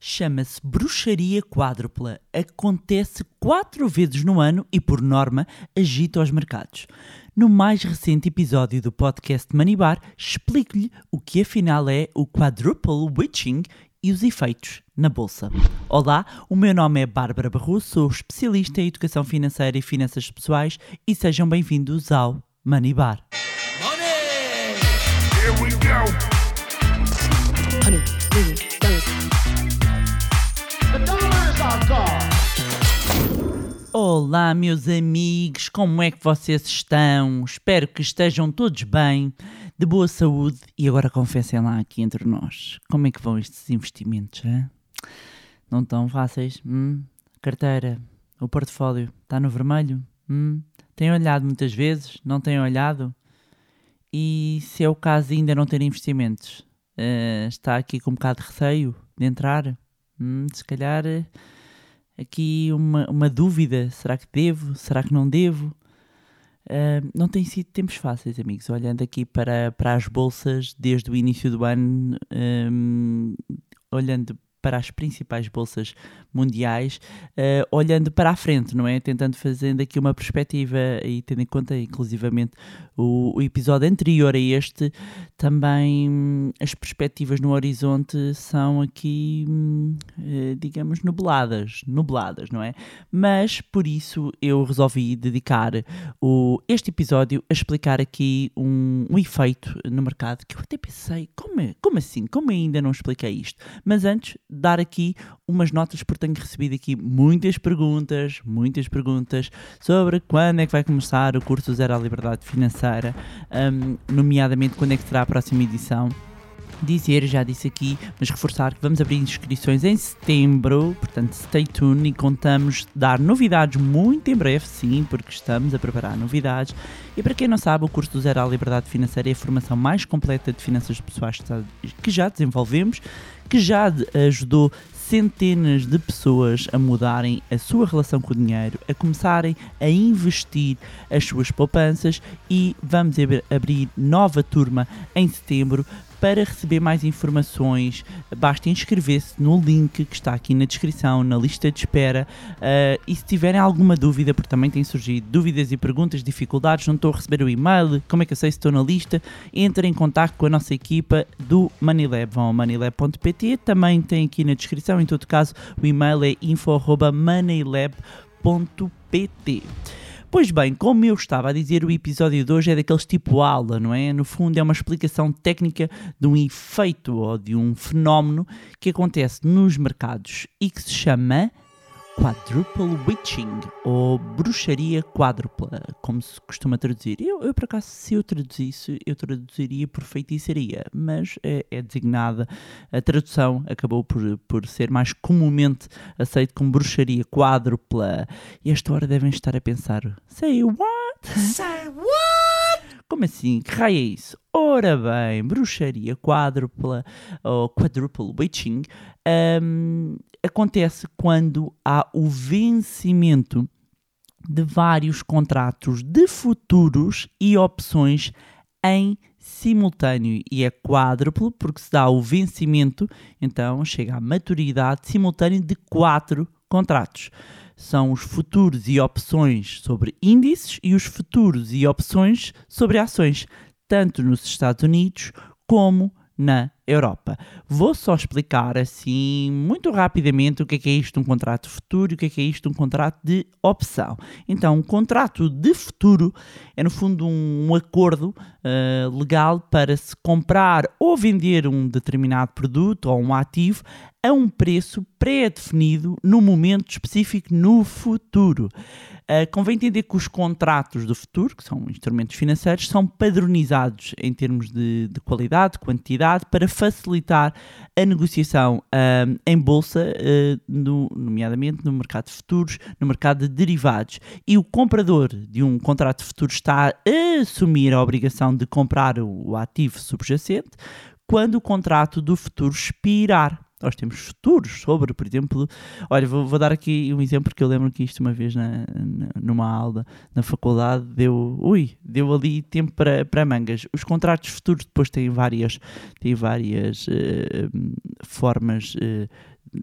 Chama-se bruxaria quádrupla. Acontece quatro vezes no ano e, por norma, agita os mercados. No mais recente episódio do podcast Manibar, explico-lhe o que afinal é o Quadruple Witching e os efeitos na bolsa. Olá, o meu nome é Bárbara Barroso, sou especialista em educação financeira e finanças pessoais e sejam bem-vindos ao Manibar. Olá, meus amigos, como é que vocês estão? Espero que estejam todos bem, de boa saúde. E agora confessem lá aqui entre nós, como é que vão estes investimentos? hã? Não estão fáceis? Hum? Carteira, o portfólio, está no vermelho? Hum? Têm olhado muitas vezes? Não têm olhado? E se é o caso de ainda não ter investimentos, eh, está aqui com um bocado de receio de entrar? Hum, se calhar eh, aqui uma, uma dúvida: será que devo? Será que não devo? Ah, não tem sido tempos fáceis, amigos. Olhando aqui para, para as bolsas desde o início do ano, hum, olhando para as principais bolsas mundiais, ah, olhando para a frente, não é? Tentando fazendo aqui uma perspectiva e tendo em conta, inclusivamente, o, o episódio anterior a este, também hum, as perspectivas no horizonte são aqui, hum, eh, digamos, nubladas, nubladas, não é? Mas por isso eu resolvi dedicar o, este episódio a explicar aqui um, um efeito no mercado que eu até pensei, como, é- como assim? Como ainda não expliquei isto? Mas antes, dar aqui umas notas, porque tenho recebido aqui muitas perguntas, muitas perguntas sobre quando é que vai começar o curso Zero à Liberdade Financeira, hum, nomeadamente quando é que será a próxima edição dizer, já disse aqui, mas reforçar que vamos abrir inscrições em setembro, portanto stay tuned e contamos dar novidades muito em breve, sim, porque estamos a preparar novidades. E para quem não sabe, o curso do Zero à Liberdade Financeira é a formação mais completa de finanças pessoais que já desenvolvemos, que já ajudou centenas de pessoas a mudarem a sua relação com o dinheiro, a começarem a investir as suas poupanças e vamos ab- abrir nova turma em setembro para receber mais informações, basta inscrever-se no link que está aqui na descrição, na lista de espera. ah, e se tiverem alguma dúvida, porque também têm surgido dúvidas e perguntas, dificuldades, não estou a receber o e-mail, como é que eu sei se estou na lista? Entrem em contato com a nossa equipa do Manilab. Vão a manilab.pt, também tem aqui na descrição, em todo caso, o e-mail é info.manilab.pt. Pois bem, como eu estava a dizer, o episódio de hoje é daqueles tipo aula, não é? No fundo, é uma explicação técnica de um efeito ou de um fenómeno que acontece nos mercados e que se chama Quadruple Witching ou bruxaria quádrupla, como se costuma traduzir. Eu, eu por acaso, se eu traduzisse, eu traduziria por feitiçaria, mas é, é designada, a tradução acabou por, por ser mais comumente aceito como bruxaria quádrupla. E esta hora devem estar a pensar: Say what? Say what? Como assim? Que raio é isso? Ora bem, bruxaria quádrupla ou quadruple witching hum, acontece quando há o vencimento de vários contratos de futuros e opções em simultâneo e é quádruplo porque se dá o vencimento, então chega à maturidade simultânea de quatro contratos. São os futuros e opções sobre índices e os futuros e opções sobre ações, tanto nos Estados Unidos como na Europa. Vou só explicar assim muito rapidamente o que é que é isto um contrato futuro e o que é que é isto um contrato de opção. Então, um contrato de futuro é no fundo um, acordo ah, legal para se comprar ou vender um determinado produto ou um ativo a um preço pré-definido no momento específico no futuro. Ah, convém entender que os contratos do futuro, que são instrumentos financeiros, são padronizados em termos de, de qualidade, quantidade, para facilitar a negociação ah, em bolsa, ah, no- nomeadamente no mercado de futuros, no mercado de derivados. E o comprador de um contrato de futuro está a assumir a obrigação de comprar o, o ativo subjacente quando o contrato do futuro expirar. Nós temos futuros sobre, por exemplo, olha, vou, vou dar aqui um exemplo que eu lembro que isto uma vez na, na- numa aula na faculdade deu, ui, deu ali tempo para, para mangas. Os contratos futuros depois têm várias, têm várias eh, formas eh,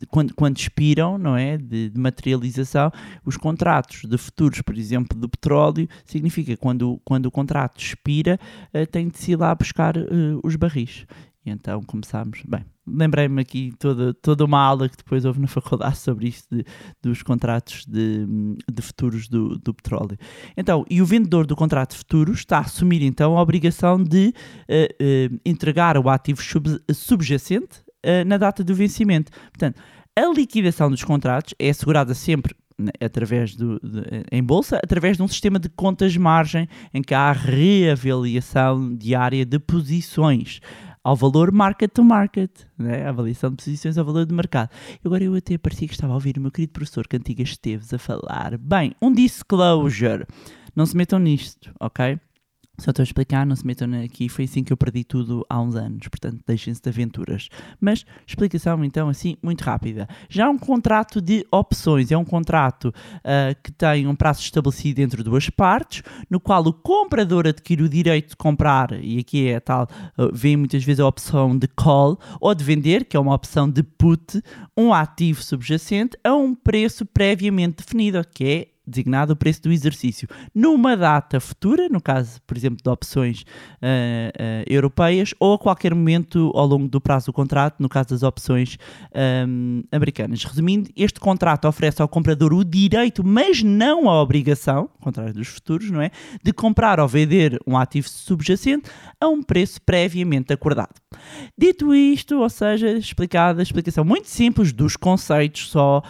quando, quando expiram, não é? De, de materialização, os contratos de futuros, por exemplo, do petróleo, significa quando, quando o contrato expira, uh, tem de se ir lá buscar uh, os barris. E então começámos. Bem, lembrei-me aqui toda, toda uma aula que depois houve na faculdade sobre isto de, dos contratos de, de futuros do, do petróleo. Então, e o vendedor do contrato de futuros está a assumir então a obrigação de uh, uh, entregar o ativo sub, subjacente uh, na data do vencimento. Portanto, a liquidação dos contratos é assegurada sempre né, através do, de, em bolsa, através de um sistema de contas-margem em que há reavaliação diária de posições ao valor market to market, né? a avaliação de posições ao valor de mercado. Agora eu até parecia que estava a ouvir o meu querido professor Cantigas Esteves a falar. Bem, um disclosure. Não se metam nisto, ok? Só estou a explicar, não se metam aqui, foi assim que eu perdi tudo há uns anos, portanto deixem-se de aventuras. Mas explicação então assim muito rápida. Já um contrato de opções é um contrato uh, que tem um prazo estabelecido entre duas partes, no qual o comprador adquire o direito de comprar, e aqui é tal, uh, vem muitas vezes a opção de call, ou de vender, que é uma opção de put, um ativo subjacente a um preço previamente definido, que é designado o preço do exercício numa data futura, no caso, por exemplo, de opções uh, uh, europeias, ou a qualquer momento ao longo do prazo do contrato, no caso das opções um, americanas. Resumindo, este contrato oferece ao comprador o direito, mas não a obrigação, ao contrário dos futuros, não é? De comprar ou vender um ativo subjacente a um preço previamente acordado. Dito isto, ou seja, explicada a explicação muito simples dos conceitos só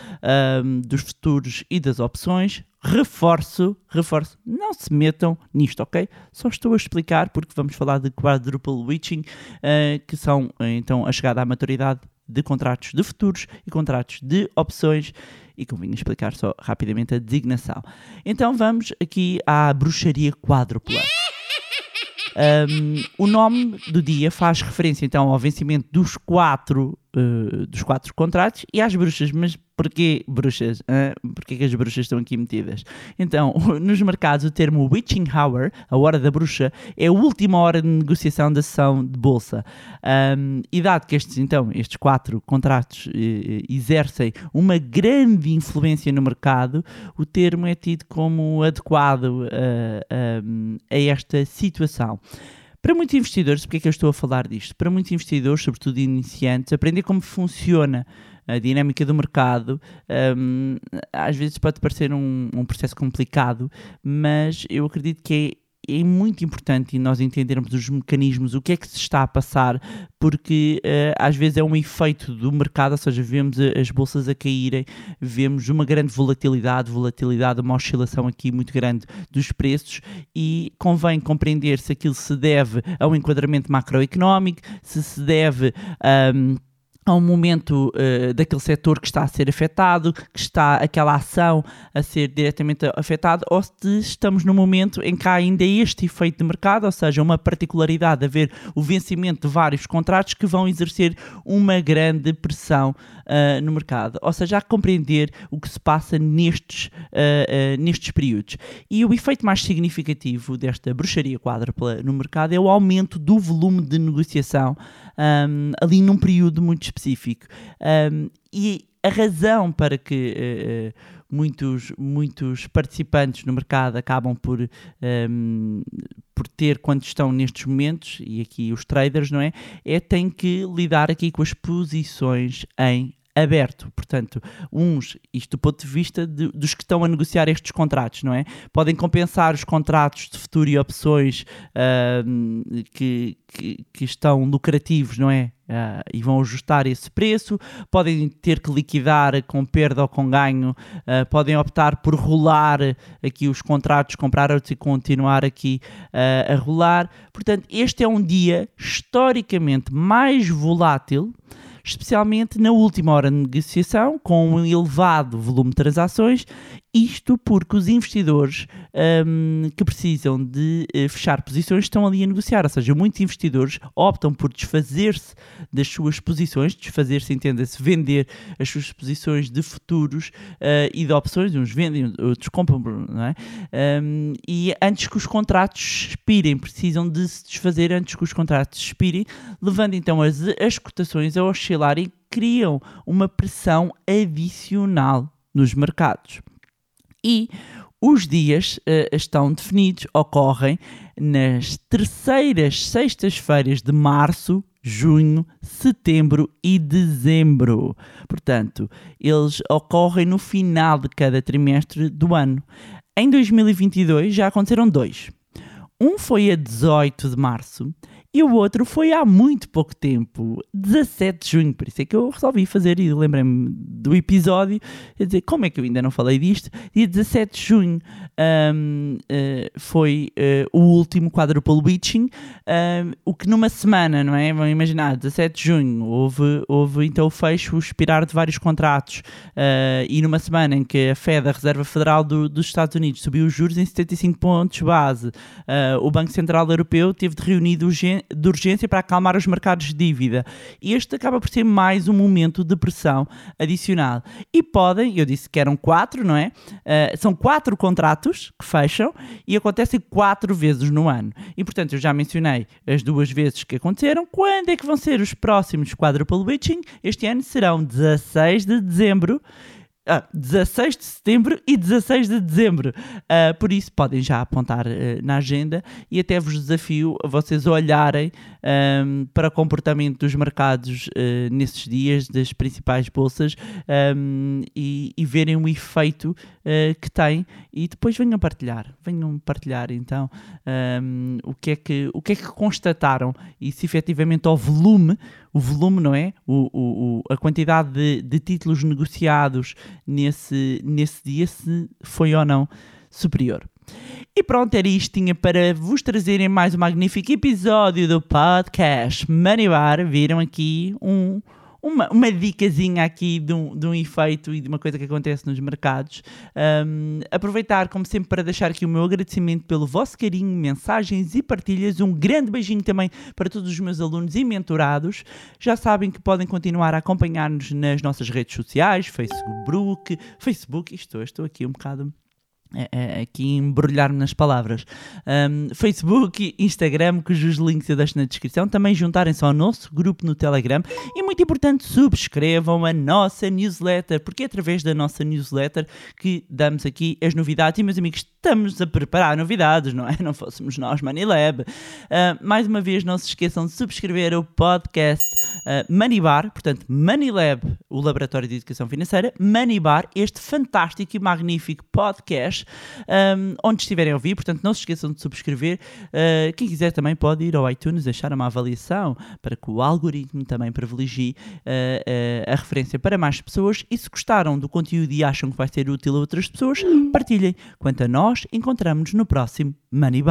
um, dos futuros e das opções, reforço, reforço, não se metam nisto, ok? Só estou a explicar porque vamos falar de quadruple witching, uh, que são então a chegada à maturidade de contratos de futuros e contratos de opções e convinha explicar só rapidamente a designação. Então vamos aqui à bruxaria quádrupla. Um, o nome do dia faz referência então ao vencimento dos quatro, uh, dos quatro contratos e às bruxas, mas porquê bruxas? Uh, porquê que as bruxas estão aqui metidas? Então, nos mercados, o termo witching hour, a hora da bruxa, é a última hora de negociação da sessão de bolsa. Um, e dado que estes, então, estes quatro contratos uh, exercem uma grande influência no mercado, o termo é tido como adequado uh, a esta situação. Para muitos investidores, porque é que eu estou a falar disto? Para muitos investidores, sobretudo iniciantes, aprender como funciona a dinâmica do mercado um, às vezes pode parecer um, um processo complicado, mas eu acredito que é é muito importante nós entendermos os mecanismos, o que é que se está a passar, porque uh, às vezes é um efeito do mercado, ou seja, vemos as bolsas a caírem, vemos uma grande volatilidade, volatilidade, uma oscilação aqui muito grande dos preços e convém compreender se aquilo se deve a um enquadramento macroeconómico, se se deve. Um, a um momento uh, daquele setor que está a ser afetado, que está aquela ação a ser diretamente afetada, ou se estamos no momento em que há ainda este efeito de mercado, ou seja, uma particularidade de haver o vencimento de vários contratos que vão exercer uma grande pressão uh, no mercado. Ou seja, há que compreender o que se passa nestes, uh, nestes períodos. E o efeito mais significativo desta bruxaria quádrupla no mercado é o aumento do volume de negociação um, ali num período muito específico. Um, e a razão para que uh, muitos, muitos participantes no mercado acabam por, um, por ter quando estão nestes momentos, e aqui os traders, não é? É têm que lidar aqui com as posições em aberto. Portanto, uns, isto do ponto de vista de, dos que estão a negociar estes contratos, não é? Podem compensar os contratos de futuro e opções uh, que, que, que, estão lucrativos, não é? Uh, e vão ajustar esse preço, podem ter que liquidar com perda ou com ganho, uh, podem optar por rolar aqui os contratos, comprar outros e continuar aqui uh, a rolar. Portanto, este é um dia historicamente mais volátil especialmente na última hora de negociação, com um elevado volume de transações isto porque os investidores um, que precisam de uh, fechar posições estão ali a negociar, ou seja, muitos investidores optam por desfazer-se das suas posições, desfazer-se, entenda-se, vender as suas posições de futuros uh, e de opções, uns vendem, outros compram, não é? Um, e antes que os contratos expirem, precisam de se desfazer antes que os contratos expirem, levando então as, as cotações a oscilar oscilar e criam uma pressão adicional nos mercados. E os dias eh, estão definidos, ocorrem nas terceiras sextas-feiras de março, junho, setembro e dezembro. Portanto, eles ocorrem no final de cada trimestre do ano. Em 2022 já aconteceram dois. Um foi a 18 de março e o outro foi há muito pouco tempo, 17 de junho. Por isso é que eu resolvi fazer e lembrei-me do episódio. Dizer, como é que eu ainda não falei disto? Dia 17 de junho um, uh, foi uh, o último quadruple witching, um, o que numa semana, não é? Vão imaginar, 17 de junho, houve, houve então o fecho, o expirar de vários contratos, uh, e numa semana em que a Fed, a Reserva Federal do, dos Estados Unidos, subiu os juros em 75 pontos base, o Banco Central Europeu teve de reunir urgência de urgência para acalmar os mercados de dívida. Este acaba por ser mais um momento de pressão adicional. E podem, eu disse que eram quatro, não é? Uh, são quatro contratos que fecham e acontecem quatro vezes no ano. E portanto, eu já mencionei as duas vezes que aconteceram. Quando é que vão ser os próximos quadruple witching? Este ano serão 16 de dezembro ah, 16 de setembro e 16 de dezembro. Uh, por isso, podem já apontar uh, na agenda e até vos desafio a vocês olharem um, para o comportamento dos mercados uh, nesses dias, das principais bolsas, um, e, e, verem o efeito que tem e depois venham partilhar. Venham partilhar então um, o, que é que, o que é que constataram e se efetivamente ao volume o volume, não é? O, o, o, a quantidade de, de títulos negociados nesse, nesse dia, se foi ou não superior. E pronto, era isto. Tinha para vos trazerem mais um magnífico episódio do podcast Money Bar. Viram aqui um, uma, uma dicasinha aqui de um, de um efeito e de uma coisa que acontece nos mercados. Um, aproveitar, como sempre, para deixar aqui o meu agradecimento pelo vosso carinho, mensagens e partilhas. Um grande beijinho também para todos os meus alunos e mentorados. Já sabem que podem continuar a acompanhar-nos nas nossas redes sociais, Facebook, Facebook, estou, estou aqui um bocado aqui embrulhar-me nas palavras. Um, Facebook, Instagram, cujos links eu deixo na descrição. Também juntarem-se ao nosso grupo no Telegram. E muito importante, subscrevam a nossa newsletter, porque é através da nossa newsletter que damos aqui as novidades. E, meus amigos, estamos a preparar novidades, não é? Não fôssemos nós, Moneylab. Uh, mais uma vez, não se esqueçam de subscrever o podcast uh, Moneybar, portanto, Moneylab, o Laboratório de Educação Financeira, Moneybar, este fantástico e magnífico podcast, um, onde estiverem a ouvir, portanto, não se esqueçam de subscrever. Uh, quem quiser também pode ir ao iTunes deixar uma avaliação para que o algoritmo também privilegie uh, a referência para mais pessoas. E se gostaram do conteúdo e acham que vai ser útil a outras pessoas, partilhem. Quanto a nós, encontramos-nos no próximo Money